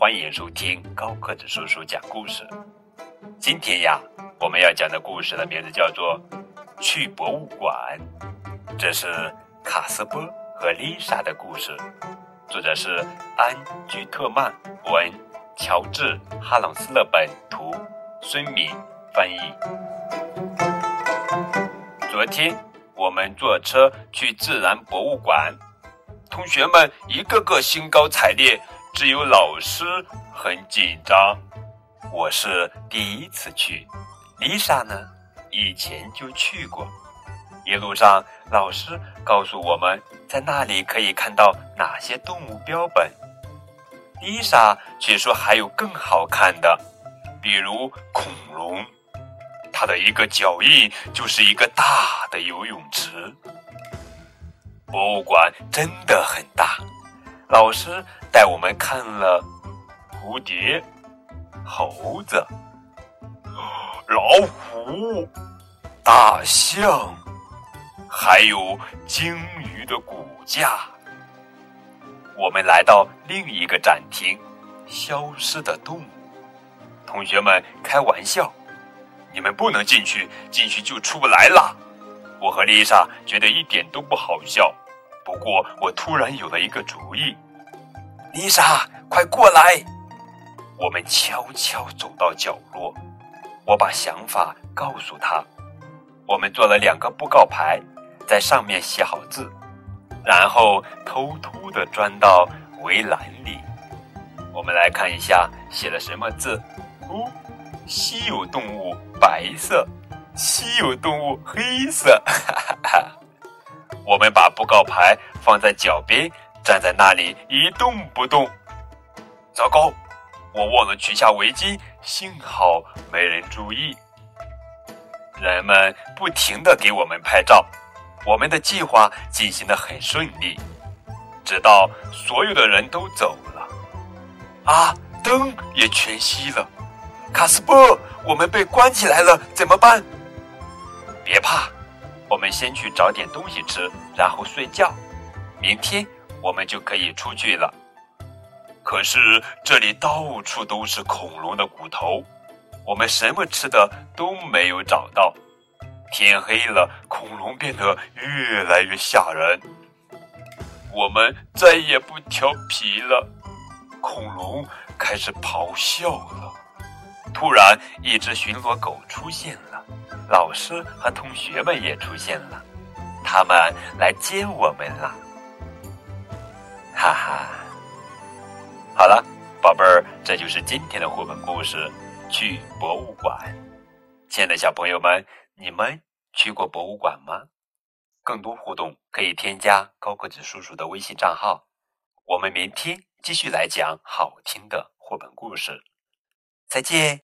欢迎收听高个子叔叔讲故事。今天呀，我们要讲的故事的名字叫做《去博物馆》，这是卡斯波和丽莎的故事，作者是安居特曼文，乔治哈朗斯勒本图，孙敏翻译。昨天我们坐车去自然博物馆，同学们一个个兴高采烈。只有老师很紧张。我是第一次去，丽莎呢，以前就去过。一路上，老师告诉我们在那里可以看到哪些动物标本。丽莎却说还有更好看的，比如恐龙，它的一个脚印就是一个大的游泳池。博物馆真的很大，老师。带我们看了蝴蝶、猴子、老虎、大象，还有鲸鱼的骨架。我们来到另一个展厅——消失的动物。同学们开玩笑：“你们不能进去，进去就出不来了。”我和丽莎觉得一点都不好笑。不过，我突然有了一个主意。丽莎，快过来！我们悄悄走到角落，我把想法告诉她。我们做了两个布告牌，在上面写好字，然后偷偷的钻到围栏里。我们来看一下写了什么字。哦，稀有动物白色，稀有动物黑色。哈哈哈！我们把布告牌放在脚边。站在那里一动不动。糟糕，我忘了取下围巾，幸好没人注意。人们不停的给我们拍照，我们的计划进行的很顺利，直到所有的人都走了。啊，灯也全熄了。卡斯波，我们被关起来了，怎么办？别怕，我们先去找点东西吃，然后睡觉。明天。我们就可以出去了。可是这里到处都是恐龙的骨头，我们什么吃的都没有找到。天黑了，恐龙变得越来越吓人。我们再也不调皮了，恐龙开始咆哮了。突然，一只巡逻狗出现了，老师和同学们也出现了，他们来接我们了。哈哈，好了，宝贝儿，这就是今天的绘本故事。去博物馆，亲爱的小朋友们，你们去过博物馆吗？更多互动可以添加高个子叔叔的微信账号。我们明天继续来讲好听的绘本故事。再见。